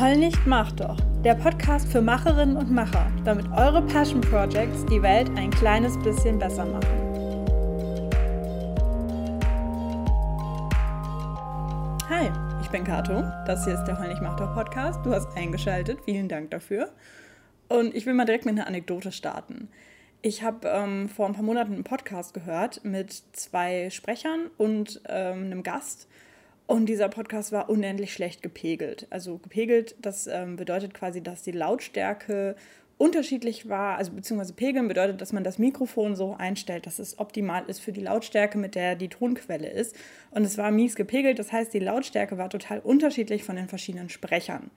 Heul nicht, mach doch. Der Podcast für Macherinnen und Macher, damit eure Passion Projects die Welt ein kleines bisschen besser machen. Hi, ich bin Kato. Das hier ist der Heul nicht, mach doch Podcast. Du hast eingeschaltet. Vielen Dank dafür. Und ich will mal direkt mit einer Anekdote starten. Ich habe ähm, vor ein paar Monaten einen Podcast gehört mit zwei Sprechern und ähm, einem Gast. Und dieser Podcast war unendlich schlecht gepegelt. Also gepegelt, das ähm, bedeutet quasi, dass die Lautstärke unterschiedlich war, also beziehungsweise pegeln bedeutet, dass man das Mikrofon so einstellt, dass es optimal ist für die Lautstärke, mit der die Tonquelle ist. Und es war mies gepegelt, das heißt, die Lautstärke war total unterschiedlich von den verschiedenen Sprechern.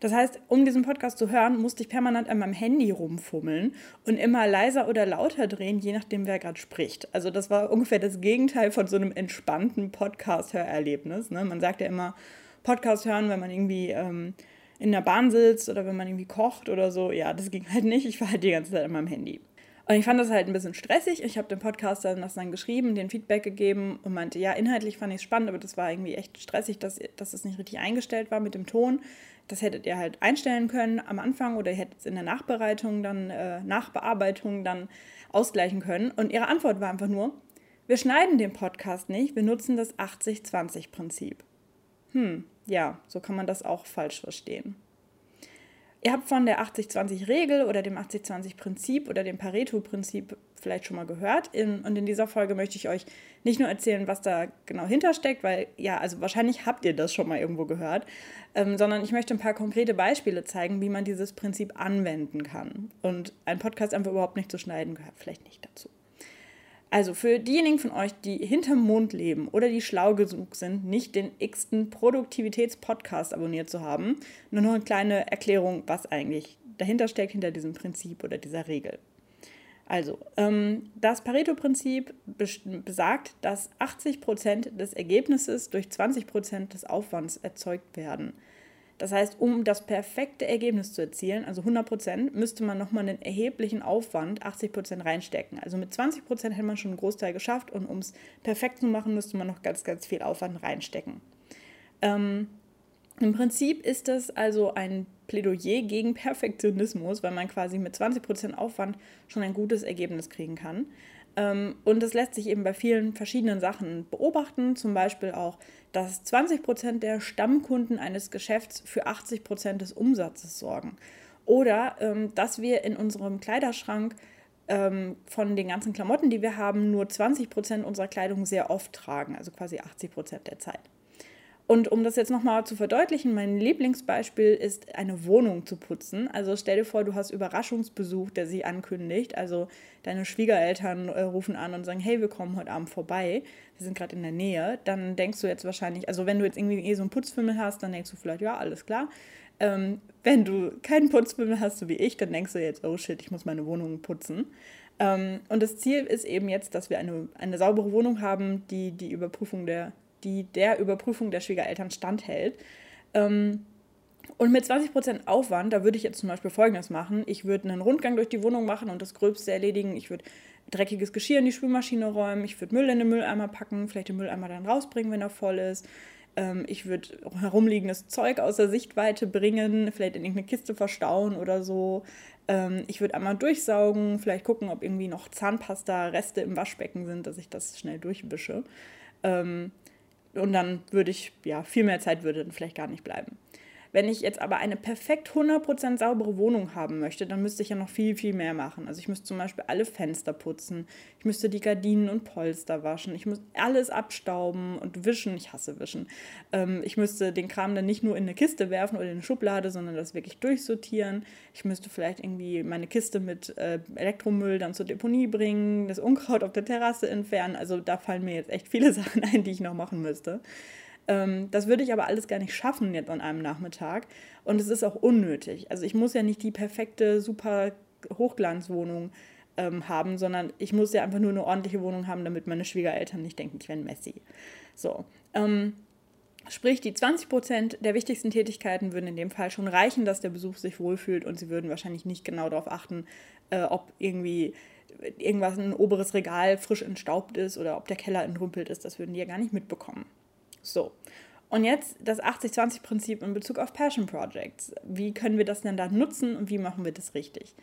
Das heißt, um diesen Podcast zu hören, musste ich permanent an meinem Handy rumfummeln und immer leiser oder lauter drehen, je nachdem, wer gerade spricht. Also das war ungefähr das Gegenteil von so einem entspannten Podcast-Hörerlebnis. Ne? Man sagt ja immer, Podcast hören, wenn man irgendwie ähm, in der Bahn sitzt oder wenn man irgendwie kocht oder so. Ja, das ging halt nicht. Ich war halt die ganze Zeit an meinem Handy. Und ich fand das halt ein bisschen stressig. Ich habe dem Podcast dann das dann geschrieben, den Feedback gegeben und meinte, ja, inhaltlich fand ich es spannend, aber das war irgendwie echt stressig, dass, dass es nicht richtig eingestellt war mit dem Ton. Das hättet ihr halt einstellen können am Anfang oder ihr hättet es in der Nachbereitung dann, äh, Nachbearbeitung dann ausgleichen können. Und ihre Antwort war einfach nur, wir schneiden den Podcast nicht, wir nutzen das 80-20-Prinzip. Hm, ja, so kann man das auch falsch verstehen. Ihr habt von der 80-20-Regel oder dem 80-20-Prinzip oder dem Pareto-Prinzip vielleicht schon mal gehört. In, und in dieser Folge möchte ich euch nicht nur erzählen, was da genau hintersteckt, weil ja, also wahrscheinlich habt ihr das schon mal irgendwo gehört, ähm, sondern ich möchte ein paar konkrete Beispiele zeigen, wie man dieses Prinzip anwenden kann. Und ein Podcast einfach überhaupt nicht zu schneiden gehört vielleicht nicht dazu. Also für diejenigen von euch, die hinterm Mond leben oder die schlau genug sind, nicht den x-ten Produktivitätspodcast abonniert zu haben, nur noch eine kleine Erklärung, was eigentlich dahinter steckt, hinter diesem Prinzip oder dieser Regel. Also, ähm, das Pareto-Prinzip besagt, dass 80% des Ergebnisses durch 20% des Aufwands erzeugt werden. Das heißt, um das perfekte Ergebnis zu erzielen, also 100% müsste man nochmal einen erheblichen Aufwand, 80% reinstecken. Also mit 20% hätte man schon einen Großteil geschafft und um es perfekt zu machen, müsste man noch ganz, ganz viel Aufwand reinstecken. Ähm, Im Prinzip ist das also ein Plädoyer gegen Perfektionismus, weil man quasi mit 20% Aufwand schon ein gutes Ergebnis kriegen kann. Ähm, und das lässt sich eben bei vielen verschiedenen Sachen beobachten, zum Beispiel auch, dass 20 Prozent der Stammkunden eines Geschäfts für 80 Prozent des Umsatzes sorgen. Oder ähm, dass wir in unserem Kleiderschrank ähm, von den ganzen Klamotten, die wir haben, nur 20 Prozent unserer Kleidung sehr oft tragen, also quasi 80 Prozent der Zeit. Und um das jetzt nochmal zu verdeutlichen, mein Lieblingsbeispiel ist, eine Wohnung zu putzen. Also stell dir vor, du hast Überraschungsbesuch, der sich ankündigt. Also deine Schwiegereltern äh, rufen an und sagen, hey, wir kommen heute Abend vorbei. Wir sind gerade in der Nähe. Dann denkst du jetzt wahrscheinlich, also wenn du jetzt irgendwie eh so einen Putzfimmel hast, dann denkst du vielleicht, ja, alles klar. Ähm, wenn du keinen Putzfimmel hast, so wie ich, dann denkst du jetzt, oh shit, ich muss meine Wohnung putzen. Ähm, und das Ziel ist eben jetzt, dass wir eine, eine saubere Wohnung haben, die die Überprüfung der die der Überprüfung der Schwiegereltern standhält. Ähm, und mit 20% Aufwand, da würde ich jetzt zum Beispiel Folgendes machen. Ich würde einen Rundgang durch die Wohnung machen und das Gröbste erledigen. Ich würde dreckiges Geschirr in die Spülmaschine räumen. Ich würde Müll in den Mülleimer packen, vielleicht den Mülleimer dann rausbringen, wenn er voll ist. Ähm, ich würde herumliegendes Zeug aus der Sichtweite bringen, vielleicht in irgendeine Kiste verstauen oder so. Ähm, ich würde einmal durchsaugen, vielleicht gucken, ob irgendwie noch Zahnpasta-Reste im Waschbecken sind, dass ich das schnell durchwische. Ähm, und dann würde ich, ja, viel mehr Zeit würde dann vielleicht gar nicht bleiben. Wenn ich jetzt aber eine perfekt 100% saubere Wohnung haben möchte, dann müsste ich ja noch viel, viel mehr machen. Also ich müsste zum Beispiel alle Fenster putzen, ich müsste die Gardinen und Polster waschen, ich muss alles abstauben und wischen. Ich hasse Wischen. Ähm, ich müsste den Kram dann nicht nur in eine Kiste werfen oder in eine Schublade, sondern das wirklich durchsortieren. Ich müsste vielleicht irgendwie meine Kiste mit äh, Elektromüll dann zur Deponie bringen, das Unkraut auf der Terrasse entfernen. Also da fallen mir jetzt echt viele Sachen ein, die ich noch machen müsste. Ähm, das würde ich aber alles gar nicht schaffen jetzt an einem Nachmittag. Und es ist auch unnötig. Also ich muss ja nicht die perfekte, super Hochglanzwohnung ähm, haben, sondern ich muss ja einfach nur eine ordentliche Wohnung haben, damit meine Schwiegereltern nicht denken, ich wäre ein Messi. So. Ähm, Sprich, die 20 Prozent der wichtigsten Tätigkeiten würden in dem Fall schon reichen, dass der Besuch sich wohlfühlt und sie würden wahrscheinlich nicht genau darauf achten, äh, ob irgendwie irgendwas ein oberes Regal frisch entstaubt ist oder ob der Keller entrümpelt ist. Das würden die ja gar nicht mitbekommen. So. Und jetzt das 80-20-Prinzip in Bezug auf Passion Projects. Wie können wir das denn da nutzen und wie machen wir das richtig?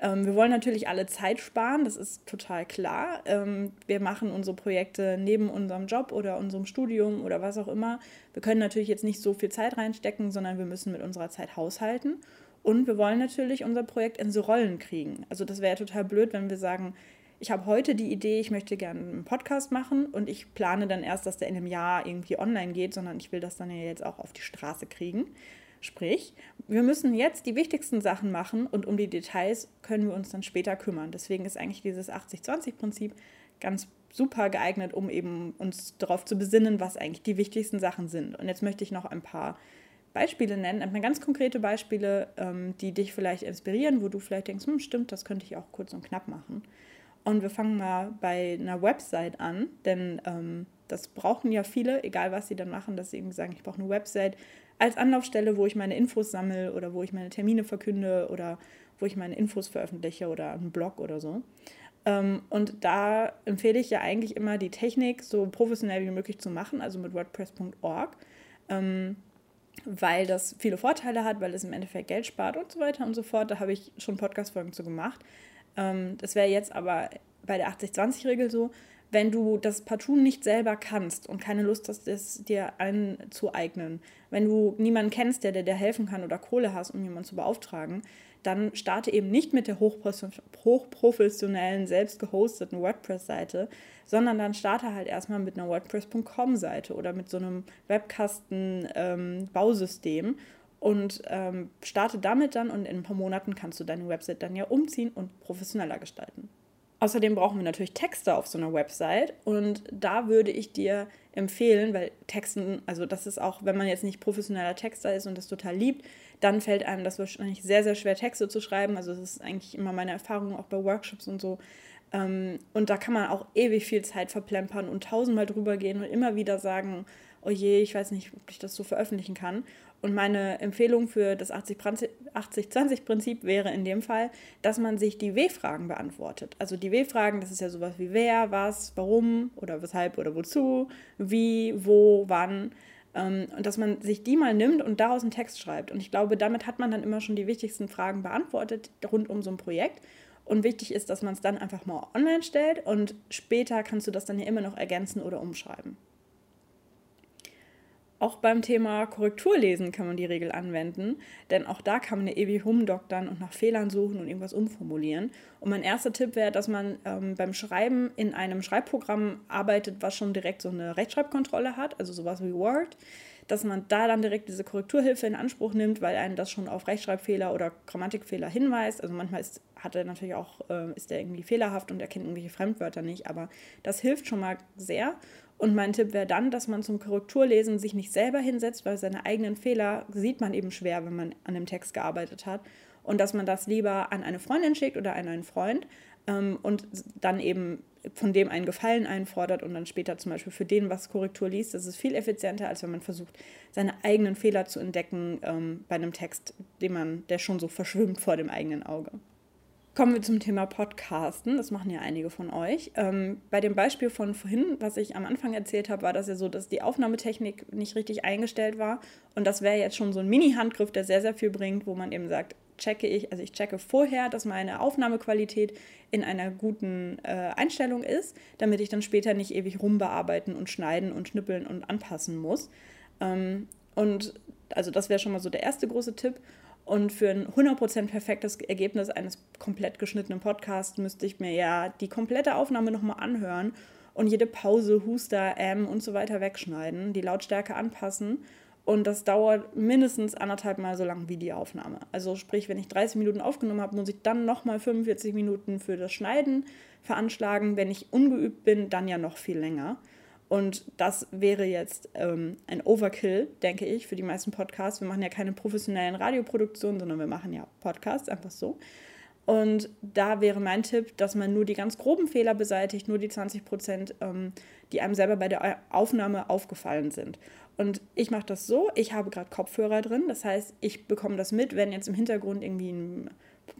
Ähm, wir wollen natürlich alle Zeit sparen, das ist total klar. Ähm, wir machen unsere Projekte neben unserem Job oder unserem Studium oder was auch immer. Wir können natürlich jetzt nicht so viel Zeit reinstecken, sondern wir müssen mit unserer Zeit haushalten. Und wir wollen natürlich unser Projekt in so Rollen kriegen. Also das wäre total blöd, wenn wir sagen, ich habe heute die Idee, ich möchte gerne einen Podcast machen und ich plane dann erst, dass der in einem Jahr irgendwie online geht, sondern ich will das dann ja jetzt auch auf die Straße kriegen. Sprich, wir müssen jetzt die wichtigsten Sachen machen und um die Details können wir uns dann später kümmern. Deswegen ist eigentlich dieses 80-20-Prinzip ganz super geeignet, um eben uns darauf zu besinnen, was eigentlich die wichtigsten Sachen sind. Und jetzt möchte ich noch ein paar Beispiele nennen, ein paar ganz konkrete Beispiele, ähm, die dich vielleicht inspirieren, wo du vielleicht denkst, hm, stimmt, das könnte ich auch kurz und knapp machen. Und wir fangen mal bei einer Website an, denn ähm, das brauchen ja viele, egal was sie dann machen, dass sie irgendwie sagen, ich brauche eine Website als Anlaufstelle, wo ich meine Infos sammle oder wo ich meine Termine verkünde oder wo ich meine Infos veröffentliche oder einen Blog oder so. Ähm, und da empfehle ich ja eigentlich immer die Technik so professionell wie möglich zu machen, also mit WordPress.org, ähm, weil das viele Vorteile hat, weil es im Endeffekt Geld spart und so weiter und so fort. Da habe ich schon Podcast-Folgen zu gemacht. Ähm, das wäre jetzt aber bei der 80-20-Regel so, wenn du das partout nicht selber kannst und keine Lust hast, es dir anzueignen, wenn du niemanden kennst, der dir helfen kann oder Kohle hast, um jemanden zu beauftragen, dann starte eben nicht mit der hochprofessionellen, selbst gehosteten WordPress-Seite, sondern dann starte halt erstmal mit einer WordPress.com-Seite oder mit so einem Webkasten-Bausystem ähm, und ähm, starte damit dann und in ein paar Monaten kannst du deine Website dann ja umziehen und professioneller gestalten. Außerdem brauchen wir natürlich Texte auf so einer Website und da würde ich dir empfehlen, weil Texten, also das ist auch, wenn man jetzt nicht professioneller Texter ist und das total liebt, dann fällt einem das wahrscheinlich sehr, sehr schwer, Texte zu schreiben. Also das ist eigentlich immer meine Erfahrung auch bei Workshops und so. Ähm, und da kann man auch ewig viel Zeit verplempern und tausendmal drüber gehen und immer wieder sagen, oh je, ich weiß nicht, ob ich das so veröffentlichen kann. Und meine Empfehlung für das 80-20-Prinzip wäre in dem Fall, dass man sich die W-Fragen beantwortet. Also die W-Fragen, das ist ja sowas wie wer, was, warum oder weshalb oder wozu, wie, wo, wann. Ähm, und dass man sich die mal nimmt und daraus einen Text schreibt. Und ich glaube, damit hat man dann immer schon die wichtigsten Fragen beantwortet rund um so ein Projekt. Und wichtig ist, dass man es dann einfach mal online stellt und später kannst du das dann ja immer noch ergänzen oder umschreiben. Auch beim Thema Korrekturlesen kann man die Regel anwenden, denn auch da kann man eine ewig rumdoktern und nach Fehlern suchen und irgendwas umformulieren. Und mein erster Tipp wäre, dass man ähm, beim Schreiben in einem Schreibprogramm arbeitet, was schon direkt so eine Rechtschreibkontrolle hat, also sowas wie Word, dass man da dann direkt diese Korrekturhilfe in Anspruch nimmt, weil einen das schon auf Rechtschreibfehler oder Grammatikfehler hinweist. Also manchmal ist, hat er natürlich auch, äh, ist er irgendwie fehlerhaft und erkennt irgendwelche Fremdwörter nicht, aber das hilft schon mal sehr. Und mein Tipp wäre dann, dass man zum Korrekturlesen sich nicht selber hinsetzt, weil seine eigenen Fehler sieht man eben schwer, wenn man an dem Text gearbeitet hat. Und dass man das lieber an eine Freundin schickt oder an einen Freund ähm, und dann eben von dem einen Gefallen einfordert und dann später zum Beispiel für den was Korrektur liest. Das ist viel effizienter, als wenn man versucht, seine eigenen Fehler zu entdecken ähm, bei einem Text, den man, der schon so verschwimmt vor dem eigenen Auge. Kommen wir zum Thema Podcasten. Das machen ja einige von euch. Ähm, bei dem Beispiel von vorhin, was ich am Anfang erzählt habe, war das ja so, dass die Aufnahmetechnik nicht richtig eingestellt war. Und das wäre jetzt schon so ein Mini-Handgriff, der sehr, sehr viel bringt, wo man eben sagt, checke ich, also ich checke vorher, dass meine Aufnahmequalität in einer guten äh, Einstellung ist, damit ich dann später nicht ewig rumbearbeiten und schneiden und schnippeln und anpassen muss. Ähm, und also das wäre schon mal so der erste große Tipp. Und für ein 100% perfektes Ergebnis eines komplett geschnittenen Podcasts müsste ich mir ja die komplette Aufnahme nochmal anhören und jede Pause, Huster, Ähm und so weiter wegschneiden, die Lautstärke anpassen. Und das dauert mindestens anderthalb Mal so lang wie die Aufnahme. Also sprich, wenn ich 30 Minuten aufgenommen habe, muss ich dann nochmal 45 Minuten für das Schneiden veranschlagen. Wenn ich ungeübt bin, dann ja noch viel länger. Und das wäre jetzt ähm, ein Overkill, denke ich, für die meisten Podcasts. Wir machen ja keine professionellen Radioproduktionen, sondern wir machen ja Podcasts, einfach so. Und da wäre mein Tipp, dass man nur die ganz groben Fehler beseitigt, nur die 20 Prozent, ähm, die einem selber bei der Aufnahme aufgefallen sind. Und ich mache das so, ich habe gerade Kopfhörer drin, das heißt, ich bekomme das mit, wenn jetzt im Hintergrund irgendwie ein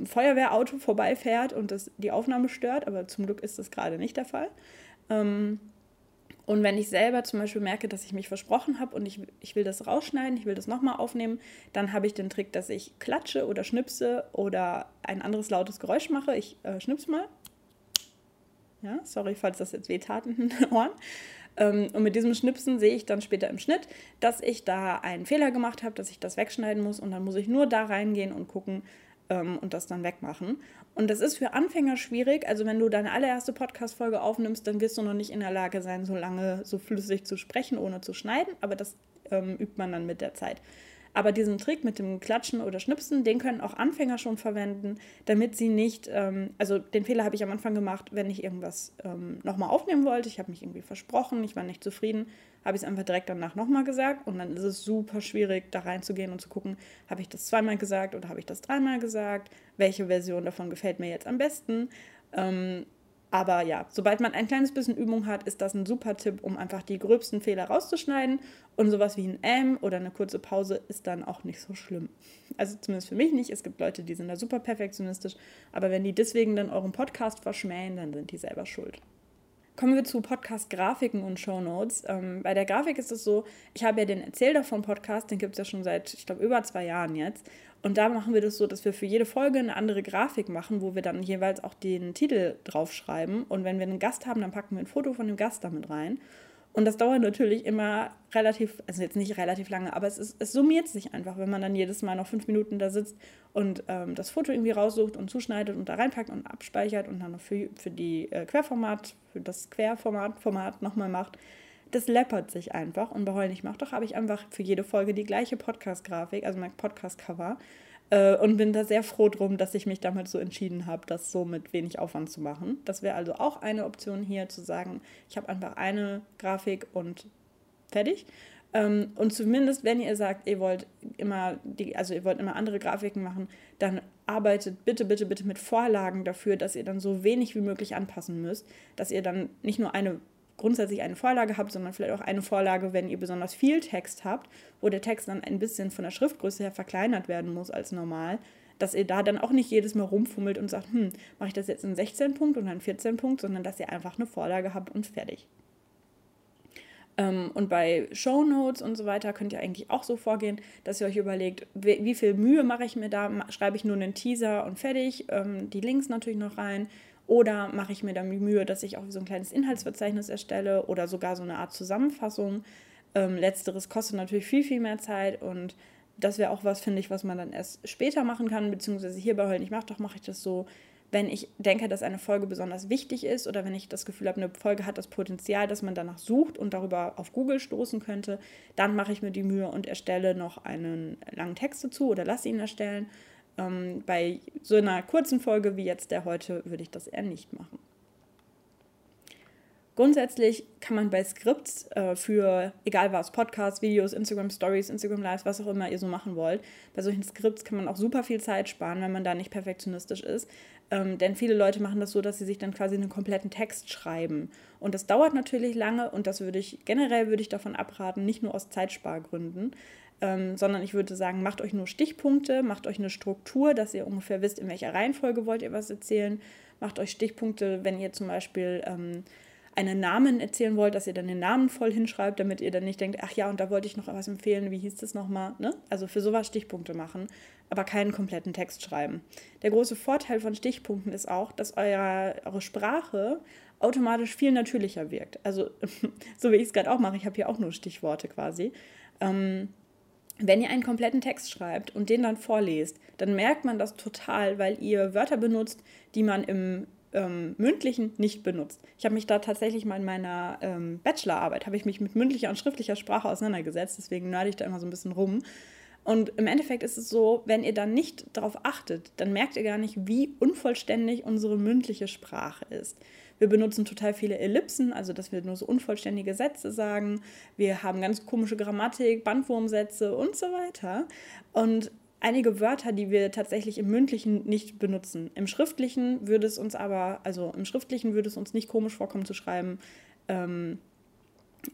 Feuerwehrauto vorbeifährt und das die Aufnahme stört, aber zum Glück ist das gerade nicht der Fall. Ähm, Und wenn ich selber zum Beispiel merke, dass ich mich versprochen habe und ich, ich will das rausschneiden, ich will das nochmal aufnehmen, dann habe ich den Trick, dass ich klatsche oder schnipse oder ein anderes lautes Geräusch mache. Ich äh, schnips mal. Ja, sorry, falls das jetzt wehtat in den Ohren. Ähm, und mit diesem Schnipsen sehe ich dann später im Schnitt, dass ich da einen Fehler gemacht habe, dass ich das wegschneiden muss und dann muss ich nur da reingehen und gucken, ähm, und das dann wegmachen. Und das ist für Anfänger schwierig. Also wenn du deine allererste Podcast-Folge aufnimmst, dann wirst du noch nicht in der Lage sein, so lange so flüssig zu sprechen, ohne zu schneiden. Aber das ähm, übt man dann mit der Zeit. Aber diesen Trick mit dem Klatschen oder Schnipsen, den können auch Anfänger schon verwenden, damit sie nicht, ähm, also den Fehler habe ich am Anfang gemacht, wenn ich irgendwas ähm, nochmal aufnehmen wollte. Ich habe mich irgendwie versprochen, ich war nicht zufrieden, habe ich es einfach direkt danach nochmal gesagt und dann ist es super schwierig, da reinzugehen und zu gucken, habe ich das zweimal gesagt oder habe ich das dreimal gesagt, welche Version davon gefällt mir jetzt am besten. Ähm, aber ja, sobald man ein kleines bisschen Übung hat, ist das ein super Tipp, um einfach die gröbsten Fehler rauszuschneiden. Und sowas wie ein M oder eine kurze Pause ist dann auch nicht so schlimm. Also zumindest für mich nicht. Es gibt Leute, die sind da super perfektionistisch. Aber wenn die deswegen dann euren Podcast verschmähen, dann sind die selber schuld. Kommen wir zu Podcast-Grafiken und Shownotes. Ähm, bei der Grafik ist es so, ich habe ja den Erzähl davon Podcast, den gibt es ja schon seit, ich glaube, über zwei Jahren jetzt. Und da machen wir das so, dass wir für jede Folge eine andere Grafik machen, wo wir dann jeweils auch den Titel draufschreiben. Und wenn wir einen Gast haben, dann packen wir ein Foto von dem Gast damit rein. Und das dauert natürlich immer relativ, also jetzt nicht relativ lange, aber es, ist, es summiert sich einfach, wenn man dann jedes Mal noch fünf Minuten da sitzt und ähm, das Foto irgendwie raussucht und zuschneidet und da reinpackt und abspeichert und dann noch für, für die äh, Querformat, für das Querformat Format nochmal macht. Das läppert sich einfach. Und bei Heul nicht macht doch, habe ich einfach für jede Folge die gleiche Podcast-Grafik, also mein Podcast-Cover. Äh, und bin da sehr froh drum, dass ich mich damals so entschieden habe, das so mit wenig Aufwand zu machen. Das wäre also auch eine Option hier, zu sagen, ich habe einfach eine Grafik und fertig. Ähm, und zumindest, wenn ihr sagt, ihr wollt immer die, also ihr wollt immer andere Grafiken machen, dann arbeitet bitte, bitte, bitte mit Vorlagen dafür, dass ihr dann so wenig wie möglich anpassen müsst, dass ihr dann nicht nur eine grundsätzlich eine Vorlage habt, sondern vielleicht auch eine Vorlage, wenn ihr besonders viel Text habt, wo der Text dann ein bisschen von der Schriftgröße her verkleinert werden muss als normal, dass ihr da dann auch nicht jedes Mal rumfummelt und sagt, hm, mache ich das jetzt in 16 Punkt oder in 14 Punkt, sondern dass ihr einfach eine Vorlage habt und fertig. Ähm, und bei Show Notes und so weiter könnt ihr eigentlich auch so vorgehen, dass ihr euch überlegt, wie, viel Mühe mache ich mir da? Schreibe ich nur einen Teaser und fertig, ähm, die Links natürlich noch rein oder mache ich mir dann die Mühe, dass ich auch so ein kleines Inhaltsverzeichnis erstelle oder sogar so eine Art Zusammenfassung. Ähm, letzteres kostet natürlich viel, viel mehr Zeit und das wäre auch was, finde ich, was man dann erst später machen kann, beziehungsweise hier bei Heulen ich mache doch, mache ich das so, wenn ich denke, dass eine Folge besonders wichtig ist oder wenn ich das Gefühl habe, eine Folge hat das Potenzial, dass man danach sucht und darüber auf Google stoßen könnte, dann mache ich mir die Mühe und erstelle noch einen langen Text dazu oder lasse ihn erstellen ähm, bei so einer kurzen Folge wie jetzt der heute würde ich das eher nicht machen. Grundsätzlich kann man bei Skripts äh, für, egal was, Podcasts, Videos, Instagram Stories, Instagram Lives, was auch immer ihr so machen wollt, bei solchen Skripts kann man auch super viel Zeit sparen, wenn man da nicht perfektionistisch ist. Ähm, denn viele Leute machen das so, dass sie sich dann quasi einen kompletten Text schreiben. Und das dauert natürlich lange und das würde ich, generell würde ich davon abraten, nicht nur aus Zeitspargründen ähm, sondern ich würde sagen, macht euch nur Stichpunkte, macht euch eine Struktur, dass ihr ungefähr wisst, in welcher Reihenfolge wollt ihr was erzählen. Macht euch Stichpunkte, wenn ihr zum Beispiel ähm, einen Namen erzählen wollt, dass ihr dann den Namen voll hinschreibt, damit ihr dann nicht denkt, ach ja, und da wollte ich noch was empfehlen, wie hieß das nochmal? Ne? Also für sowas Stichpunkte machen, aber keinen kompletten Text schreiben. Der große Vorteil von Stichpunkten ist auch, dass eure, eure Sprache automatisch viel natürlicher wirkt. Also so wie ich es gerade auch mache, ich habe hier auch nur Stichworte quasi. Ähm, wenn ihr einen kompletten Text schreibt und den dann vorlest, dann merkt man das total, weil ihr Wörter benutzt, die man im ähm, mündlichen nicht benutzt. Ich habe mich da tatsächlich mal in meiner ähm, Bachelorarbeit, habe ich mich mit mündlicher und schriftlicher Sprache auseinandergesetzt, deswegen nörde ich da immer so ein bisschen rum. Und im Endeffekt ist es so, wenn ihr dann nicht darauf achtet, dann merkt ihr gar nicht, wie unvollständig unsere mündliche Sprache ist. Wir benutzen total viele Ellipsen, also dass wir nur so unvollständige Sätze sagen. Wir haben ganz komische Grammatik, Bandwurmsätze und so weiter. Und einige Wörter, die wir tatsächlich im mündlichen nicht benutzen. Im schriftlichen würde es uns aber, also im schriftlichen würde es uns nicht komisch vorkommen zu schreiben, ähm,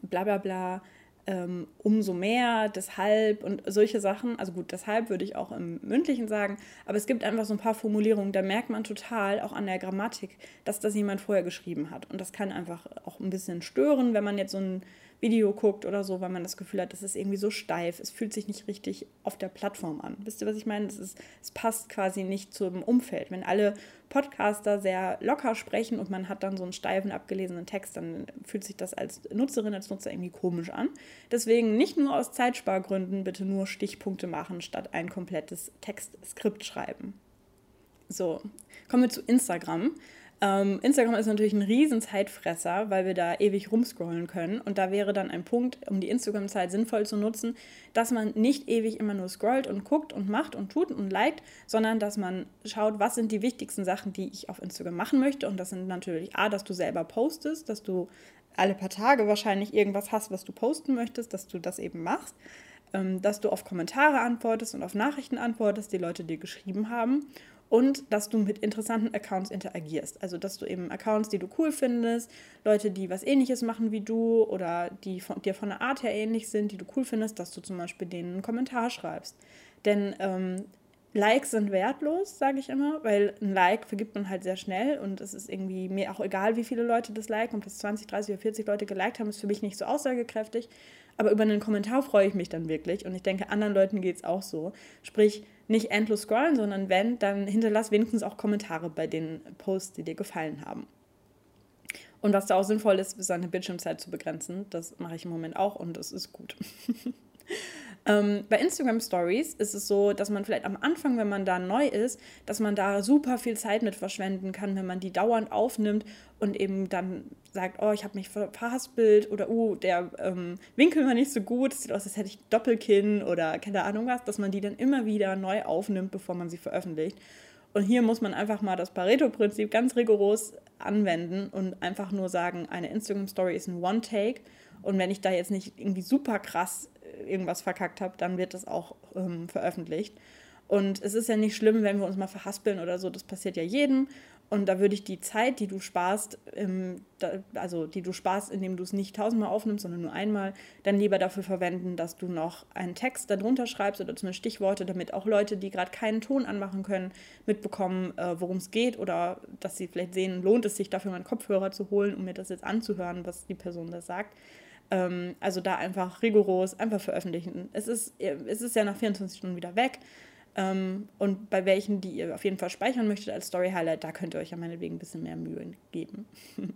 bla bla bla, ähm, umso mehr, deshalb und solche Sachen. Also gut, deshalb würde ich auch im mündlichen sagen, aber es gibt einfach so ein paar Formulierungen, da merkt man total auch an der Grammatik, dass das jemand vorher geschrieben hat. Und das kann einfach auch ein bisschen stören, wenn man jetzt so ein Video guckt oder so, weil man das Gefühl hat, das ist irgendwie so steif, es fühlt sich nicht richtig auf der Plattform an. Wisst ihr, was ich meine? Es, ist, es passt quasi nicht zum Umfeld. Wenn alle Podcaster sehr locker sprechen und man hat dann so einen steifen, abgelesenen Text, dann fühlt sich das als Nutzerin, als Nutzer irgendwie komisch an. Deswegen nicht nur aus Zeitspargründen bitte nur Stichpunkte machen, statt ein komplettes Textskript schreiben. So, kommen wir zu Instagram. Ähm, Instagram ist natürlich ein riesen Zeitfresser, weil wir da ewig rumscrollen können. Und da wäre dann ein Punkt, um die Instagram-Zeit sinnvoll zu nutzen, dass man nicht ewig immer nur scrollt und guckt und macht und tut und liked, sondern dass man schaut, was sind die wichtigsten Sachen, die ich auf Instagram machen möchte. Und das sind natürlich A, dass du selber postest, dass du alle paar Tage wahrscheinlich irgendwas hast, was du posten möchtest, dass du das eben machst ähm, dass du auf Kommentare antwortest und auf Nachrichten antwortest, die Leute dir geschrieben haben und dass du mit interessanten Accounts interagierst. Also, dass du eben Accounts, die du cool findest, Leute, die was ähnliches machen wie du oder die von, dir von der Art her ähnlich sind, die du cool findest, dass du zum Beispiel denen einen Kommentar schreibst. Denn ähm, Likes sind wertlos, sage ich immer, weil ein Like vergibt man halt sehr schnell und es ist irgendwie mir auch egal, wie viele Leute das liken. Ob das 20, 30 oder 40 Leute geliked haben, ist für mich nicht so aussagekräftig. Aber über einen Kommentar freue ich mich dann wirklich und ich denke, anderen Leuten geht es auch so. Sprich, nicht endlos scrollen, sondern wenn, dann hinterlass wenigstens auch Kommentare bei den Posts, die dir gefallen haben. Und was da auch sinnvoll ist, ist seine Bildschirmzeit zu begrenzen. Das mache ich im Moment auch und das ist gut. Ähm, bei Instagram Stories ist es so, dass man vielleicht am Anfang, wenn man da neu ist, dass man da super viel Zeit mit verschwenden kann, wenn man die dauernd aufnimmt und eben dann sagt, oh, ich habe mich verhaspelt oder oh, der ähm, Winkel war nicht so gut, es sieht aus, als hätte ich Doppelkinn oder keine Ahnung was, dass man die dann immer wieder neu aufnimmt, bevor man sie veröffentlicht. Und hier muss man einfach mal das Pareto-Prinzip ganz rigoros anwenden und einfach nur sagen, eine Instagram-Story ist ein One-Take. Und wenn ich da jetzt nicht irgendwie super krass irgendwas verkackt habe, dann wird das auch ähm, veröffentlicht. Und es ist ja nicht schlimm, wenn wir uns mal verhaspeln oder so, das passiert ja jedem. Und da würde ich die Zeit, die du sparst, ähm, da, also die du sparst, indem du es nicht tausendmal aufnimmst, sondern nur einmal, dann lieber dafür verwenden, dass du noch einen Text darunter schreibst oder zumindest Stichworte, damit auch Leute, die gerade keinen Ton anmachen können, mitbekommen, äh, worum es geht oder dass sie vielleicht sehen, lohnt es sich dafür mal einen Kopfhörer zu holen, um mir das jetzt anzuhören, was die Person da sagt. Ähm, also da einfach rigoros, einfach veröffentlichen. Es ist, es ist ja nach 24 Stunden wieder weg. Ähm, und bei welchen, die ihr auf jeden Fall speichern möchtet als Story Highlight, da könnt ihr euch ja meinetwegen ein bisschen mehr Mühe geben.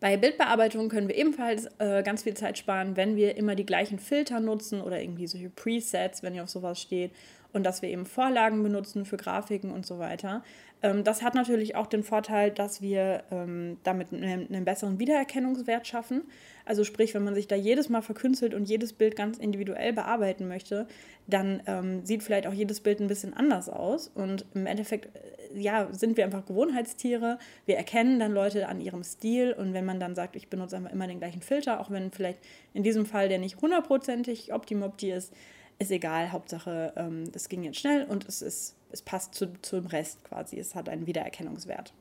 Bei Bildbearbeitung können wir ebenfalls äh, ganz viel Zeit sparen, wenn wir immer die gleichen Filter nutzen oder irgendwie solche Presets, wenn ihr auf sowas steht und dass wir eben Vorlagen benutzen für Grafiken und so weiter. Ähm, das hat natürlich auch den Vorteil, dass wir ähm, damit einen, besseren Wiedererkennungswert schaffen. Also sprich, wenn man sich da jedes Mal verkünstelt und jedes Bild ganz individuell bearbeiten möchte, dann ähm, sieht vielleicht auch jedes Bild ein bisschen anders aus. Und im Endeffekt, äh, ja, sind wir einfach Gewohnheitstiere. Wir erkennen dann Leute an ihrem Stil und wenn man dann sagt, ich benutze einfach immer den gleichen Filter, auch wenn vielleicht in diesem Fall der nicht hundertprozentig optimopti ist, ist egal, Hauptsache, ähm, es ging jetzt schnell und es, ist, es passt zu, zum Rest quasi. Es hat einen Wiedererkennungswert.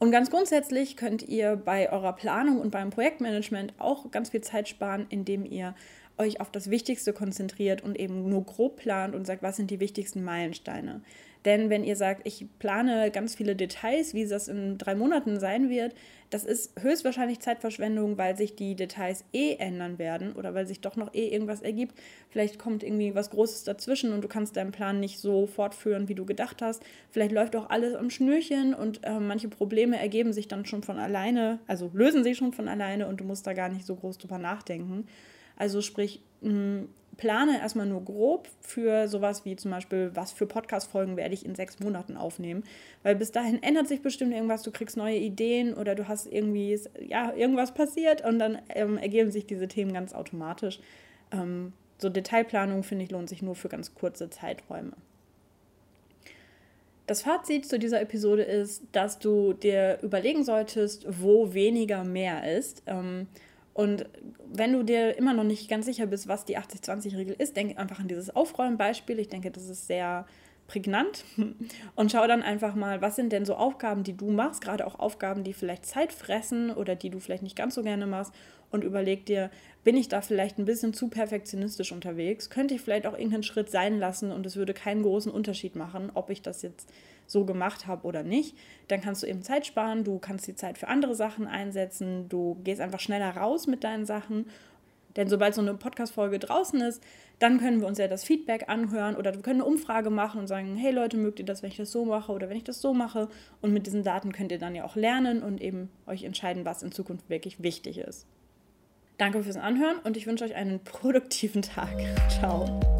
Und ganz grundsätzlich könnt ihr bei eurer Planung und beim Projektmanagement auch ganz viel Zeit sparen, indem ihr euch auf das Wichtigste konzentriert und eben nur grob plant und sagt, was sind die wichtigsten Meilensteine. Denn wenn ihr sagt, ich plane ganz viele Details, wie das in drei Monaten sein wird, das ist höchstwahrscheinlich Zeitverschwendung, weil sich die Details eh ändern werden oder weil sich doch noch eh irgendwas ergibt. Vielleicht kommt irgendwie was Großes dazwischen und du kannst deinen Plan nicht so fortführen, wie du gedacht hast. Vielleicht läuft auch alles am Schnürchen und äh, manche Probleme ergeben sich dann schon von alleine, also lösen sich schon von alleine und du musst da gar nicht so groß drüber nachdenken. Also sprich, mh, plane erstmal nur grob für sowas wie zum Beispiel, was für Podcast-Folgen werde ich in sechs Monaten aufnehmen. Weil bis dahin ändert sich bestimmt irgendwas, du kriegst neue Ideen oder du hast irgendwie, ja, irgendwas passiert und dann ähm, ergeben sich diese Themen ganz automatisch. Ähm, so Detailplanung, finde ich, lohnt sich nur für ganz kurze Zeiträume. Das Fazit zu dieser Episode ist, dass du dir überlegen solltest, wo weniger mehr ist. Ähm, und wenn du dir immer noch nicht ganz sicher bist, was die 80-20-Regel ist, denk einfach an dieses Aufräumen-Beispiel. Ich denke, das ist sehr prägnant und schau dann einfach mal, was sind denn so Aufgaben, die du machst, gerade auch Aufgaben, die vielleicht Zeit fressen oder die du vielleicht nicht ganz so gerne machst und überleg dir, bin ich da vielleicht ein bisschen zu perfektionistisch unterwegs? Könnte ich vielleicht auch irgendeinen Schritt sein lassen und es würde keinen großen Unterschied machen, ob ich das jetzt so gemacht habe oder nicht? Dann kannst du eben Zeit sparen, du kannst die Zeit für andere Sachen einsetzen, du gehst einfach schneller raus mit deinen Sachen denn sobald so eine Podcast-Folge draußen ist, dann können wir uns ja das Feedback anhören oder wir können eine Umfrage machen und sagen, hey Leute, mögt ihr das, wenn ich das so mache oder wenn ich das so mache? Und mit diesen Daten könnt ihr dann ja auch lernen und eben euch entscheiden, was in Zukunft wirklich wichtig ist. Danke fürs Anhören und ich wünsche euch einen produktiven Tag. Ciao.